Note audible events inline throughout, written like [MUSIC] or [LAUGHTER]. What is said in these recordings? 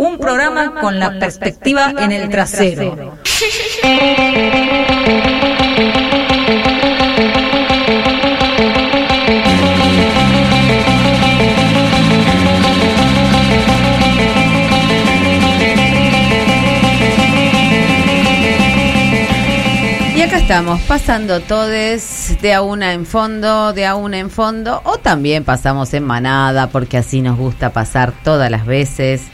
un programa con la perspectiva en el trasero. Y acá estamos, pasando todes de a una en fondo, de a una en fondo, o también pasamos en manada, porque así nos gusta pasar todas las veces.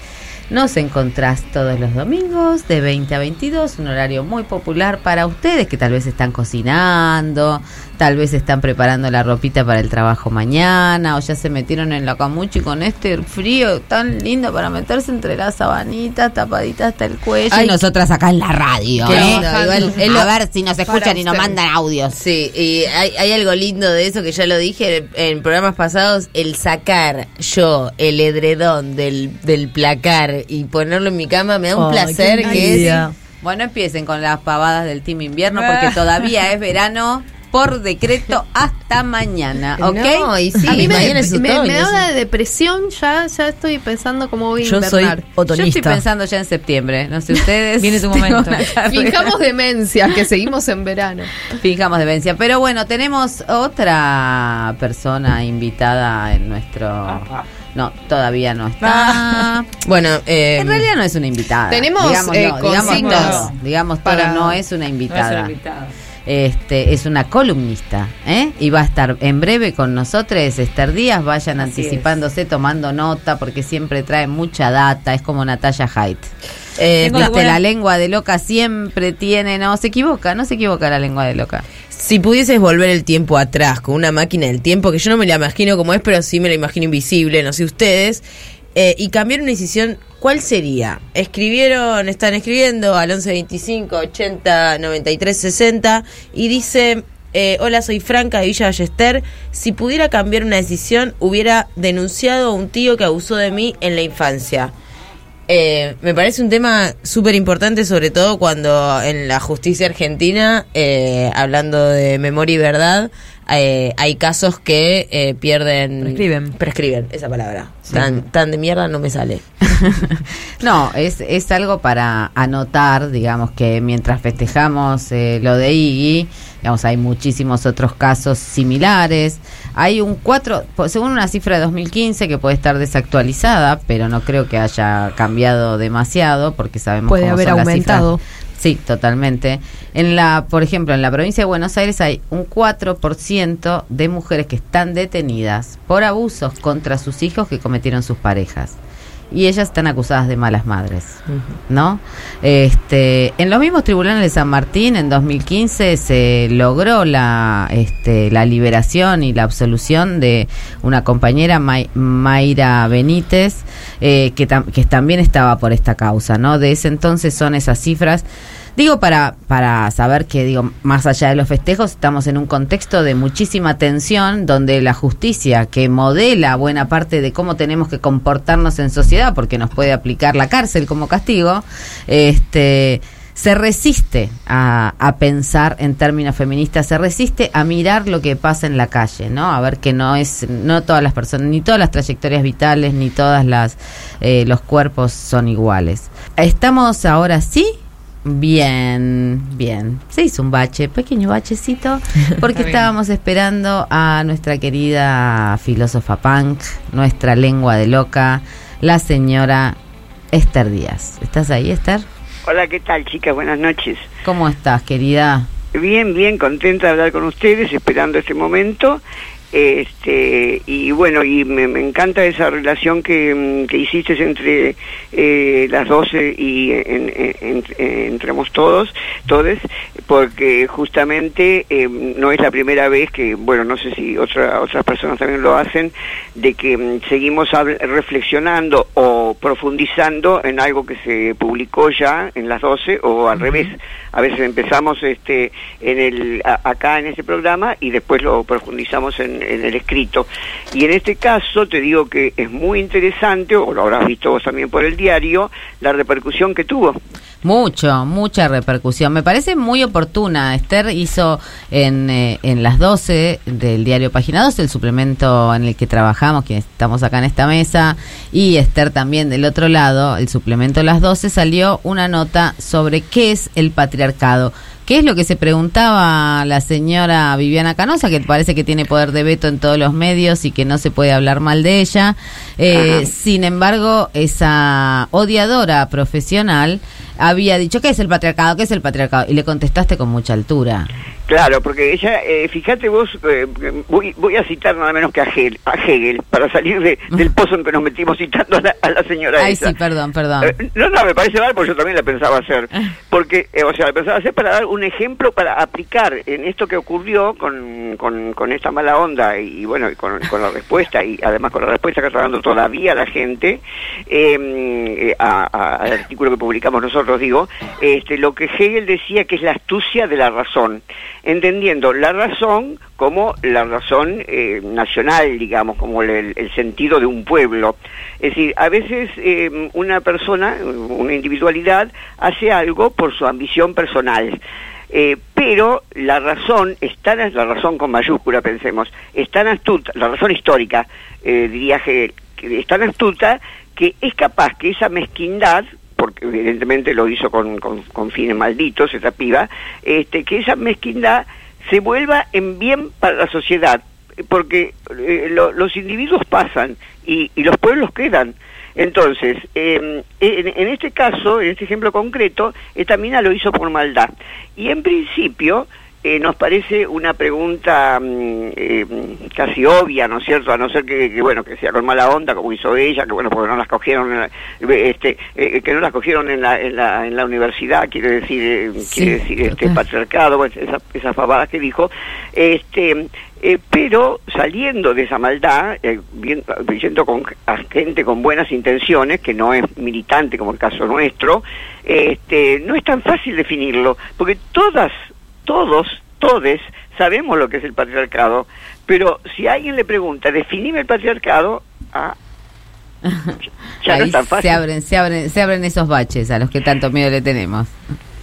Nos encontrás todos los domingos de 20 a 22, un horario muy popular para ustedes que tal vez están cocinando, tal vez están preparando la ropita para el trabajo mañana, o ya se metieron en la camuchi con este frío tan lindo para meterse entre las sabanitas, tapaditas hasta el cuello. y nosotras acá en la radio, ¿eh? lindo, igual, es lo- a ver si nos escuchan y nos usted. mandan audios. Sí, y hay, hay algo lindo de eso que ya lo dije en, en programas pasados, el sacar yo el edredón del, del placar y ponerlo en mi cama me da un placer que es... Bueno, empiecen con las pavadas del Team Invierno porque todavía es verano por decreto hasta mañana, [LAUGHS] ¿ok? No, y sí, a mí me, da una depresión, ya, ya estoy pensando cómo voy a Yo soy invernar. Yo estoy pensando ya en septiembre, no sé ustedes. [LAUGHS] Viene su Tengo [LAUGHS] momento. Fijamos demencia, que seguimos en verano. Fijamos demencia. Pero bueno, tenemos otra persona invitada en nuestro... No, todavía no está. Bueno, eh, En realidad no es una invitada. Tenemos, Digámoslo, eh, digamos. Digamos para- no es una invitada. Este, es una columnista, ¿eh? Y va a estar en breve con nosotros, Esther Díaz. Vayan anticipándose, tomando nota, porque siempre trae mucha data. Es como Natalia Haidt. eh, Viste, la lengua de loca siempre tiene, no, se equivoca, no se equivoca la lengua de loca. Si pudieses volver el tiempo atrás con una máquina del tiempo, que yo no me la imagino como es, pero sí me la imagino invisible, no sé ustedes, eh, y cambiar una decisión, ¿cuál sería? Escribieron, están escribiendo al 1125 80 93 60 y dice, eh, hola, soy Franca de Villa Ballester, si pudiera cambiar una decisión, hubiera denunciado a un tío que abusó de mí en la infancia. Eh, me parece un tema súper importante, sobre todo cuando en la justicia argentina, eh, hablando de memoria y verdad, eh, hay casos que eh, pierden... Prescriben. Prescriben, esa palabra. Tan, tan de mierda no me sale. [LAUGHS] No, es, es algo para anotar, digamos que mientras festejamos eh, lo de Iggy, digamos, hay muchísimos otros casos similares. Hay un 4, po- según una cifra de 2015 que puede estar desactualizada, pero no creo que haya cambiado demasiado porque sabemos Puede cómo haber son las aumentado. cifras. Sí, totalmente. En la, por ejemplo, en la provincia de Buenos Aires hay un 4% de mujeres que están detenidas por abusos contra sus hijos que cometieron sus parejas. Y ellas están acusadas de malas madres, ¿no? Este, en los mismos tribunales de San Martín en 2015 se logró la este, la liberación y la absolución de una compañera May- Mayra Benítez eh, que, tam- que también estaba por esta causa, ¿no? De ese entonces son esas cifras Digo para, para saber que, digo, más allá de los festejos, estamos en un contexto de muchísima tensión, donde la justicia, que modela buena parte de cómo tenemos que comportarnos en sociedad, porque nos puede aplicar la cárcel como castigo, este se resiste a, a pensar en términos feministas, se resiste a mirar lo que pasa en la calle, ¿no? A ver que no es, no todas las personas, ni todas las trayectorias vitales, ni todas las eh, los cuerpos son iguales. Estamos ahora sí Bien, bien. Se hizo un bache, pequeño bachecito, [LAUGHS] porque estábamos esperando a nuestra querida filósofa punk, nuestra lengua de loca, la señora Esther Díaz. ¿Estás ahí, Esther? Hola, ¿qué tal, chicas? Buenas noches. ¿Cómo estás, querida? Bien, bien, contenta de hablar con ustedes, esperando este momento. Este, y bueno, y me, me encanta esa relación que, mm, que hiciste entre eh, las 12 y en, en- en- entremos todos, todes, porque justamente eh, no es la primera vez que, bueno, no sé si otra, otras personas también lo hacen, de que mm, seguimos reflexionando o profundizando en algo que se publicó ya en las 12 o al revés. A veces empezamos este en el a- acá en este programa y después lo profundizamos en, en el escrito. Y en este caso te digo que es muy interesante, o lo habrás visto vos también por el diario, la repercusión que tuvo. Mucho, mucha repercusión. Me parece muy oportuna. Esther hizo en, eh, en las 12 del diario Página 12, el suplemento en el que trabajamos, quienes estamos acá en esta mesa, y Esther también del otro lado, el suplemento Las 12, salió una nota sobre qué es el patriarcado. ¿Qué es lo que se preguntaba la señora Viviana Canosa, que parece que tiene poder de veto en todos los medios y que no se puede hablar mal de ella? Eh, sin embargo, esa odiadora profesional había dicho, ¿qué es el patriarcado? ¿Qué es el patriarcado? Y le contestaste con mucha altura. Claro, porque ella, eh, fíjate vos, eh, voy, voy a citar nada menos que a Hegel, a Hegel para salir de- del pozo en que nos metimos citando a la, a la señora Ay, esa. sí, perdón, perdón. Eh, no, no, me parece mal porque yo también la pensaba hacer. [LAUGHS] Porque, eh, o sea, la pensaba hacer para dar un ejemplo, para aplicar en esto que ocurrió con, con, con esta mala onda y, bueno, y con, con la respuesta y además con la respuesta que está dando todavía la gente eh, al artículo que publicamos nosotros, digo, este, lo que Hegel decía que es la astucia de la razón, entendiendo la razón como la razón eh, nacional, digamos, como el, sentido de un pueblo. Es decir, a veces eh, una persona, una individualidad, hace algo por su ambición personal. Eh, pero la razón, es tan, la razón con mayúscula pensemos, es tan astuta, la razón histórica, eh, diría Hegel, que es tan astuta que es capaz que esa mezquindad, porque evidentemente lo hizo con, con, con fines malditos esa piba, este, que esa mezquindad se vuelva en bien para la sociedad, porque eh, lo- los individuos pasan y, y los pueblos quedan. Entonces, eh, en, en este caso, en este ejemplo concreto, esta mina lo hizo por maldad. Y en principio, eh, nos parece una pregunta mm, eh, casi obvia, ¿no es cierto? A no ser que, que, bueno, que sea con mala onda, como hizo ella, que bueno, porque no las cogieron, en la- este, eh, que no las cogieron en la, en la, en la universidad, quiere decir, eh, Sí, quiere decir este patriarcado, bueno, esa- esas pavadas que dijo, este, eh, pero saliendo de esa maldad, eh, yendo con a gente con buenas intenciones, que no es militante como el caso nuestro, este, no es tan fácil definirlo, porque todas, todos, todes sabemos lo que es el patriarcado, pero si alguien le pregunta, definime el patriarcado, ah, [LAUGHS] ya no es tan fácil. se abren, se abren, se abren esos baches a los que tanto miedo le tenemos.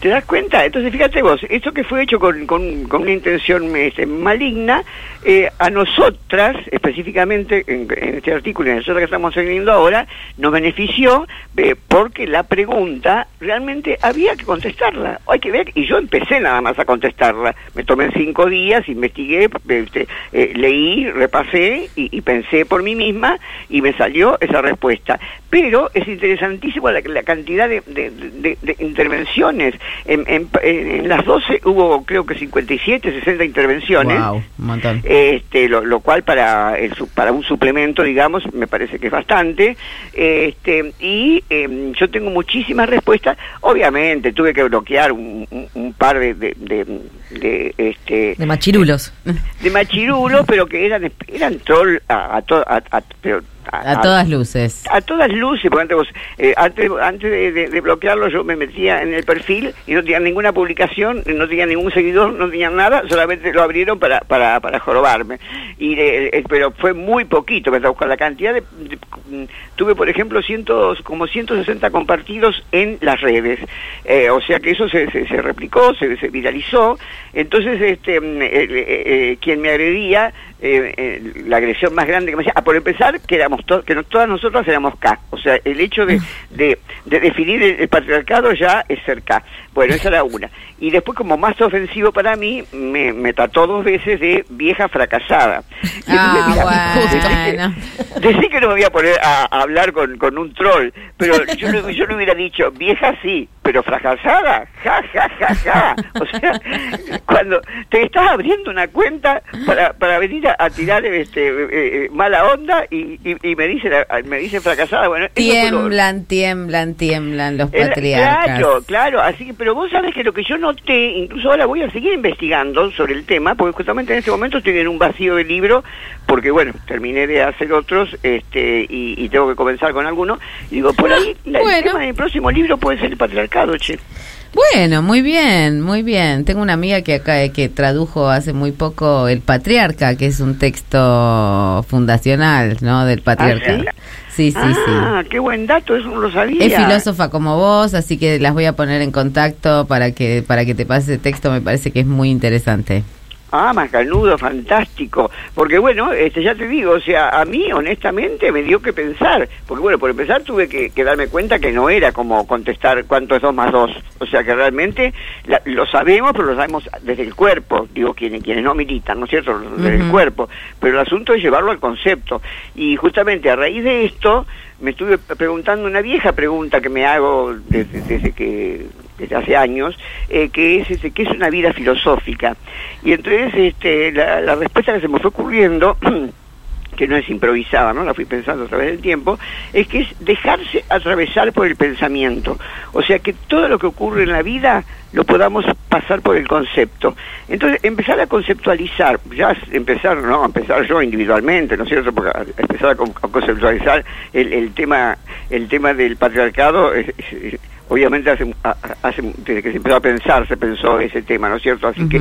¿Te das cuenta? Entonces, fíjate vos, esto que fue hecho con, con, con una intención este, maligna, eh, a nosotras, específicamente en, este artículo, y en nosotros que estamos teniendo ahora, nos benefició eh, porque la pregunta realmente había que contestarla. Hay que ver, y yo empecé nada más a contestarla. Me tomé cinco días, investigué, este, eh, leí, repasé y, y pensé por mí misma y me salió esa respuesta. Pero es interesantísimo la, la cantidad de, de- de- de intervenciones. En, en- en las 12 hubo creo que 57, 60 intervenciones. Wow, un montón. Este, lo, lo cual para el, su- para un suplemento, digamos, me parece que es bastante. Este, y em, yo tengo muchísimas respuestas. Obviamente tuve que bloquear un, un- un par de, de, de- de, este, De machirulos. de machirulo, pero que eran eran troll a, a, to- a- a- pero A todas luces. a todas luces, porque antes, vos, eh, antes, antes de, de- de bloquearlo yo me metía en el perfil y no tenía ninguna publicación, no tenía ningún seguidor, no tenía nada, solamente lo abrieron para, para, para jorobarme. Y de- eh, pero fue muy poquito, me con la cantidad de, de- mm, tuve por ejemplo cientos, como 160 compartidos en las redes, Eh, o sea que eso se, se, se replicó, se, se viralizó, entonces este mm, eh, eh, eh, quien me agredía eh, eh, la agresión más grande que me hacía, ah, por empezar, que éramos to- que no, todas nosotras éramos K, o sea, el hecho de, [LAUGHS] de, de definir el, el patriarcado ya es ser K. Bueno, esa era una. Y después, como más ofensivo para mí, me, me trató dos veces de vieja fracasada. Y Ah, entonces, mira, bueno. [LAUGHS] decí que- Decí que no me voy a poner a, a hablar con, con un troll, pero [LAUGHS] yo, no- yo no hubiera dicho, vieja sí, pero fracasada, ja, ja, ja, ja. O sea, cuando te estás abriendo una cuenta para, para venir a, a tirar este eh, eh, mala onda y, y, y me dice me dice fracasada, bueno, Tiemblan, tiemblan, tiemblan los patriarcas. Claro, claro, así que, pero vos sabes que lo que yo noté, incluso ahora voy a seguir investigando sobre el tema, porque justamente en este momento estoy en un vacío de libro, porque bueno, terminé de hacer otros, este, y, y tengo que comenzar con alguno, y digo, por ahí, la- el Bueno. tema del próximo libro puede ser el patriarcado, che. Bueno, muy bien, muy bien. Tengo una amiga que acá que tradujo hace muy poco El Patriarca, que es un texto fundacional, ¿no? Del patriarca. Sí, sí, ah, sí. qué buen dato, eso no lo sabía. Es filósofa como vos, así que las voy a poner en contacto para que para que te pase ese texto, me parece que es muy interesante. Ah, Macanudo, fantástico. Porque bueno, este, ya te digo, o sea, a mí honestamente me dio que pensar. Porque bueno, por empezar tuve que, que darme cuenta que no era como contestar cuánto es dos más dos. O sea, que realmente la- lo sabemos, pero lo sabemos desde el cuerpo. Digo, quienes, quienes no militan, ¿no es cierto? Desde el cuerpo. Pero el asunto es llevarlo al concepto. Y justamente a raíz de esto me estuve preguntando una vieja pregunta que me hago desde, desde que desde hace años eh, que es este, qué es una vida filosófica y entonces este, la, la respuesta que se me fue ocurriendo [CLEARS THROAT] que no es improvisada, ¿no? La fui pensando a través del tiempo, es que es dejarse atravesar por el pensamiento. O sea, que todo lo que ocurre en la vida lo podamos pasar por el concepto. Entonces, empezar a conceptualizar, ya empezar, ¿no? Empezar yo individualmente, ¿no es cierto? Porque empezar a, con- a conceptualizar el, el tema el tema del patriarcado es- obviamente hace, hace desde que se empezó a pensar se pensó ese tema, ¿no es cierto? Así que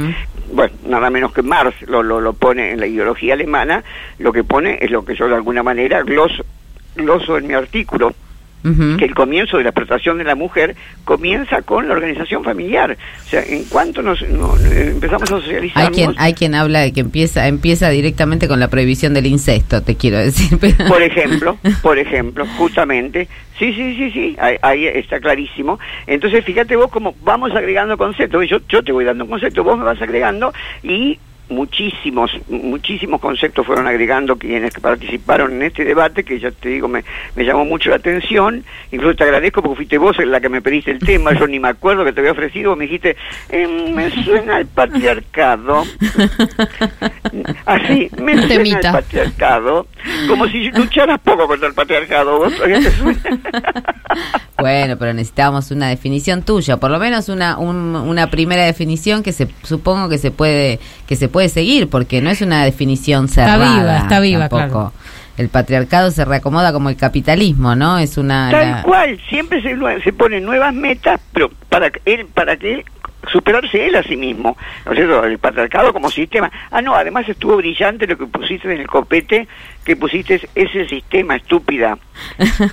bueno, nada menos que Marx lo, lo, lo pone en la ideología alemana, lo que pone es lo que yo de alguna manera gloso, gloso en mi artículo, Que el comienzo de la explotación de la mujer comienza con la organización familiar. O sea, en cuanto nos, no- empezamos a socializar... Hay quien hay quien habla de que empieza empieza directamente con la prohibición del incesto, te quiero decir. [LAUGHS] pero- Por ejemplo, por ejemplo, justamente, sí, sí, sí, sí, ahí, ahí está clarísimo. Entonces, fíjate vos cómo vamos agregando conceptos. Yo, yo te voy dando un concepto, vos me vas agregando y muchísimos, muchísimos conceptos fueron agregando quienes que participaron en este debate, que ya te digo, me, me llamó mucho la atención. Incluso te agradezco porque fuiste vos la que me pediste el tema, yo ni me acuerdo que te había ofrecido, me dijiste, "Eh, me suena el patriarcado. Así, me suena Temita. el patriarcado, como si lucharas poco contra el patriarcado. ¿Vos? Bueno, pero necesitábamos una definición tuya, por lo menos una un- una primera definición que se supongo que se puede que se puede seguir porque no es una definición cerrada. viva, está viva, tampoco. El patriarcado se reacomoda como el capitalismo, ¿no? Es una Tal la- cual, siempre se, se ponen nuevas metas, pero para que él, para que él superarse él a sí mismo, ¿no es cierto? El patriarcado como sistema. Ah, no, además estuvo brillante lo que pusiste en el copete, que pusiste ese sistema estúpida. [LAUGHS]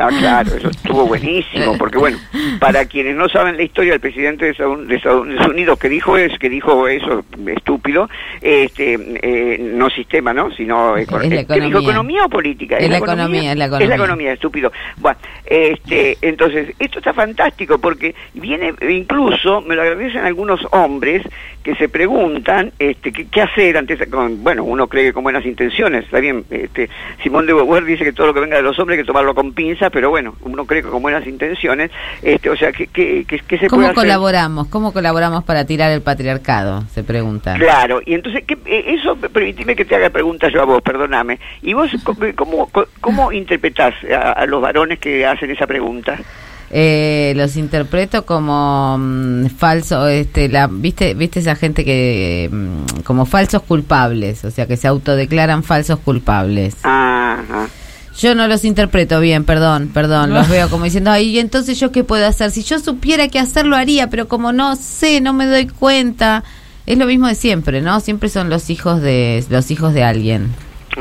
Ah, claro, eso estuvo buenísimo, porque bueno, para quienes no saben la historia del presidente de Estados, Unidos que dijo es que dijo eso estúpido, este, eh, no sistema, ¿no? Sino Es eh, ¿qué dijo, economía. economía o política. Es la economía, es la Es la economía. economía, estúpido. Bueno, este, entonces, esto está fantástico porque viene, incluso, me lo agradecen algunos hombres que se preguntan este, qué, qué hacer antes, con, bueno, uno cree que con buenas intenciones, está bien, este, Simón de Beauvoir dice que todo lo que venga de los hombres hay que tomarlo con pinza, pero bueno, uno cree que con buenas intenciones, este, o sea, ¿qué, qué, qué, qué se ¿Cómo puede hacer? colaboramos? ¿Cómo colaboramos para tirar el patriarcado? Se pregunta. Claro, y entonces, ¿qué, eh, eso, permitime que te haga preguntas yo a vos, perdóname. ¿Y vos co- cómo, cómo interpretás a, a los varones que hacen esa pregunta? Eh, los interpreto como falso, este, la, viste, viste esa gente que mm, como falsos culpables, o sea que se autodeclaran falsos culpables. Ajá. Yo no los interpreto bien, perdón, perdón, los veo como diciendo, ay, ¿y entonces yo qué puedo hacer? Si yo supiera qué hacer lo haría, pero como no sé, no me doy cuenta. Es lo mismo de siempre, ¿no? Siempre son los hijos de los hijos de alguien. [LAUGHS]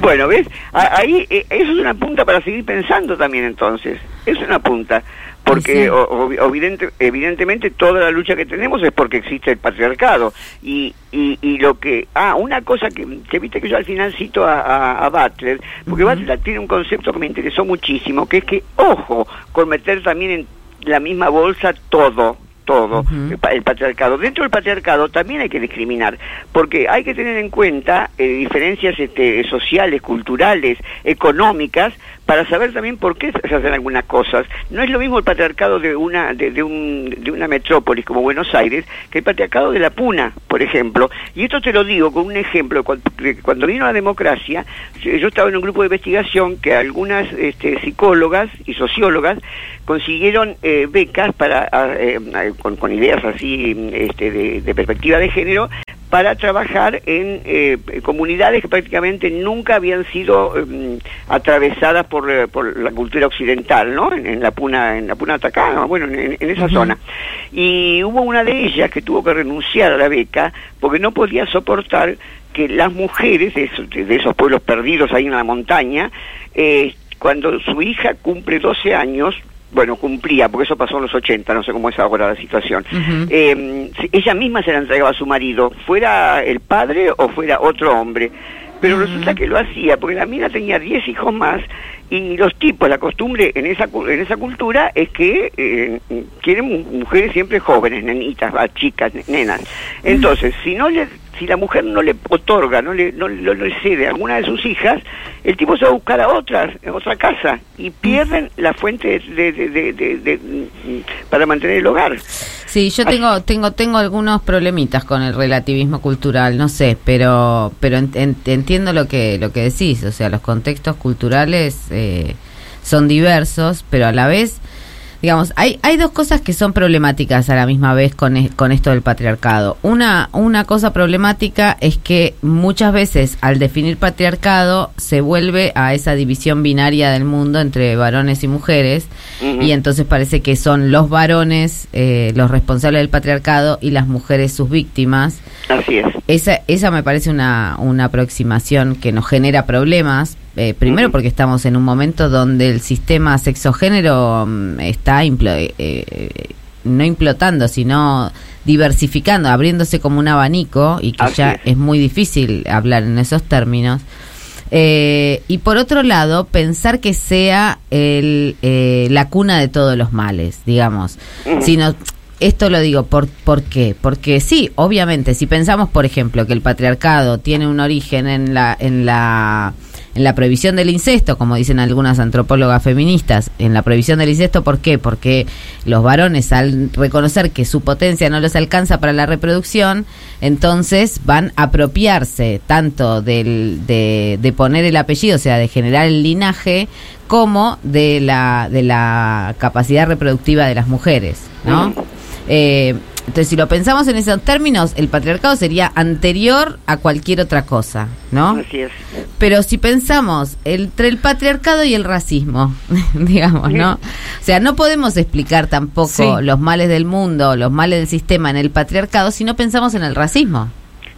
bueno, ¿ves? A- Ahí, eh, eso es una punta para seguir pensando también entonces. Es una punta. Porque Sí. o- o- evidente- evidentemente toda la lucha que tenemos es porque existe el patriarcado. Y, y, y lo que... Ah, una cosa que, que viste que yo al final cito a, a- a Butler, porque Butler tiene un concepto que me interesó muchísimo, que es que, ojo, con meter también en la misma bolsa todo, todo, el pa- el patriarcado. Dentro del patriarcado también hay que discriminar, porque hay que tener en cuenta eh, diferencias este, sociales, culturales, económicas, para saber también por qué se hacen algunas cosas. No es lo mismo el patriarcado de una de, de un, de una metrópolis como Buenos Aires que el patriarcado de la Puna, por ejemplo. Y esto te lo digo con un ejemplo. Cuando, vino la democracia, yo estaba en un grupo de investigación que algunas este, psicólogas y sociólogas consiguieron eh, becas para ah, eh, con, con ideas así este, de perspectiva de género para trabajar en eh, comunidades que prácticamente nunca habían sido em, atravesadas por, eh, por la cultura occidental, ¿no? En, en la puna, en la puna atacama, bueno, en, en esa zona. Y hubo una de ellas que tuvo que renunciar a la beca porque no podía soportar que las mujeres de esos, de esos pueblos perdidos ahí en la montaña, eh, cuando su hija cumple 12 años, bueno, cumplía, porque eso pasó en los 80, no sé cómo es ahora la situación, eh, ella misma se la entregaba a su marido, fuera el padre o fuera otro hombre. Pero resulta que lo hacía, porque la mina tenía 10 hijos más, y los tipos, la costumbre en esa, en esa cultura es que eh, quieren mu- mujeres siempre jóvenes, nenitas, chicas, ne- nenas. Entonces, si no le, si la mujer no le otorga, no le, no, no le cede a alguna de sus hijas, el tipo se va a buscar a otras, en otra casa, y pierden la fuente de, de- para mantener el hogar. Sí, yo tengo tengo tengo algunos problemitas con el relativismo cultural, no sé, pero pero en- en- entiendo lo que lo que decís, o sea, los contextos culturales eh, son diversos, pero a la vez digamos, hay, hay dos cosas que son problemáticas a la misma vez con, e- con esto del patriarcado. Una, una cosa problemática es que muchas veces al definir patriarcado se vuelve a esa división binaria del mundo entre varones y mujeres y entonces parece que son los varones eh, los responsables del patriarcado y las mujeres sus víctimas. Así es. Esa, esa me parece una, una aproximación que nos genera problemas. Eh, primero porque estamos en un momento donde el sistema sexogénero mm, está implo- eh, eh, no implotando, sino diversificando, abriéndose como un abanico y que Así ya es. es muy difícil hablar en esos términos. Eh, y por otro lado, pensar que sea el, eh, la cuna de todos los males, digamos. Ujú. Sino, esto lo digo, ¿por, ¿por qué? Porque sí, obviamente, si pensamos, por ejemplo, que el patriarcado tiene un origen en la, en la, en la prohibición del incesto, como dicen algunas antropólogas feministas, en la prohibición del incesto, ¿por qué? Porque los varones, al reconocer que su potencia no les alcanza para la reproducción, entonces van a apropiarse tanto del, de, de poner el apellido, o sea, de generar el linaje, como de la, de la capacidad reproductiva de las mujeres, ¿no? Eh, entonces, si lo pensamos en esos términos, el patriarcado sería anterior a cualquier otra cosa, ¿no? Así es. Pero si pensamos entre el patriarcado y el racismo, [LAUGHS] digamos, ¿no? O sea, no podemos explicar tampoco Sí. los males del mundo, los males del sistema en el patriarcado si no pensamos en el racismo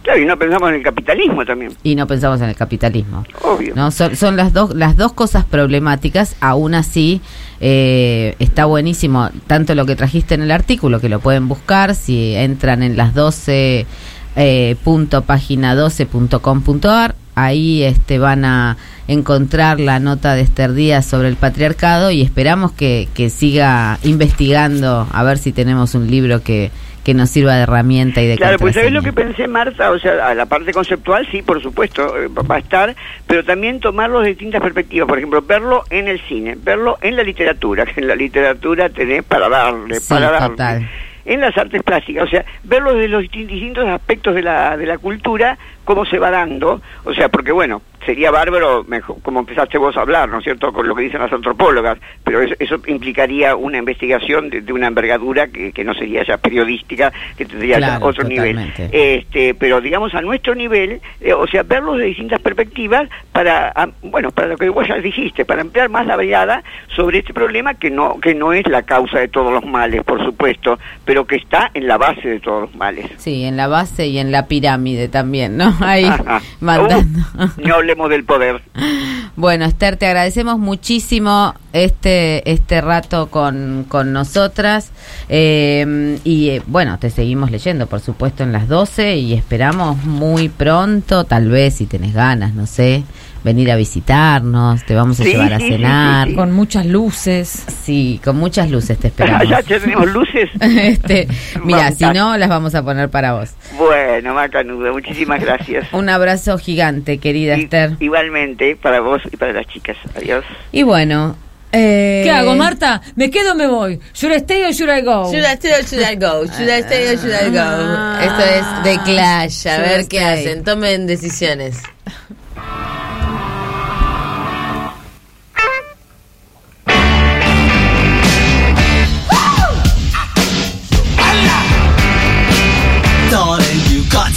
Claro, y no pensamos en el capitalismo también, y no pensamos en el capitalismo. obvio. ¿no? Son, son las dos las dos cosas problemáticas, aún así eh, está buenísimo tanto lo que trajiste en el artículo, que lo pueden buscar si entran en las 12 eh, punto página 12.com.ar, ahí este van a encontrar la nota de Esther Díaz sobre el patriarcado y esperamos que, que siga investigando a ver si tenemos un libro que, que nos sirva de herramienta y de Claro, pues ¿sabes lo que pensé, Marta? O sea, a la parte conceptual, sí, por supuesto, eh, va a estar, pero también tomarlo de distintas perspectivas. Por ejemplo, verlo en el cine, verlo en la literatura, [LAUGHS] que en la literatura tenés para darle, Sí, para darle. total. En las artes plásticas, o sea, verlo desde los distin- distintos aspectos de la, de la cultura, cómo se va dando, o sea, porque bueno, sería bárbaro, mejor, como empezaste vos a hablar, ¿no es cierto?, con lo que dicen las antropólogas, pero eso, eso implicaría una investigación de, de una envergadura que, que no sería ya periodística, que tendría ya otro nivel. Este, pero digamos a nuestro nivel, eh, o sea, verlos de distintas perspectivas para, bueno, para lo que vos ya dijiste, para ampliar más la mirada sobre este problema que no que no es la causa de todos los males, por supuesto, pero que está en la base de todos los males. Sí, en la base y en la pirámide también, ¿no? [LAUGHS] Ahí [LAUGHS] mandando. Uh, no hablemos del poder. [LAUGHS] Bueno, Esther, te agradecemos muchísimo este este rato con, con nosotras eh, y eh, bueno, te seguimos leyendo, por supuesto, en las 12 y esperamos muy pronto, tal vez si tenés ganas, no sé, venir a visitarnos, te vamos a Sí, llevar a sí, cenar. sí, sí. Con muchas luces. Sí, con muchas luces te [LAUGHS] esperamos. ya, tenemos luces. [LAUGHS] este, mira, si no, las vamos a poner para vos. Bueno, Macanuda, muchísimas gracias. Un abrazo gigante, querida Esther. Igualmente, para vos y para las chicas. Adiós. Y bueno, eh, ¿Qué hago, Marta? ¿Me quedo o me voy? ¿Should I stay or should I go? Should I stay or should I go? Should I stay or should I go? Ah. Esto es de Clash. A ver qué stay? hacen. Tomen decisiones.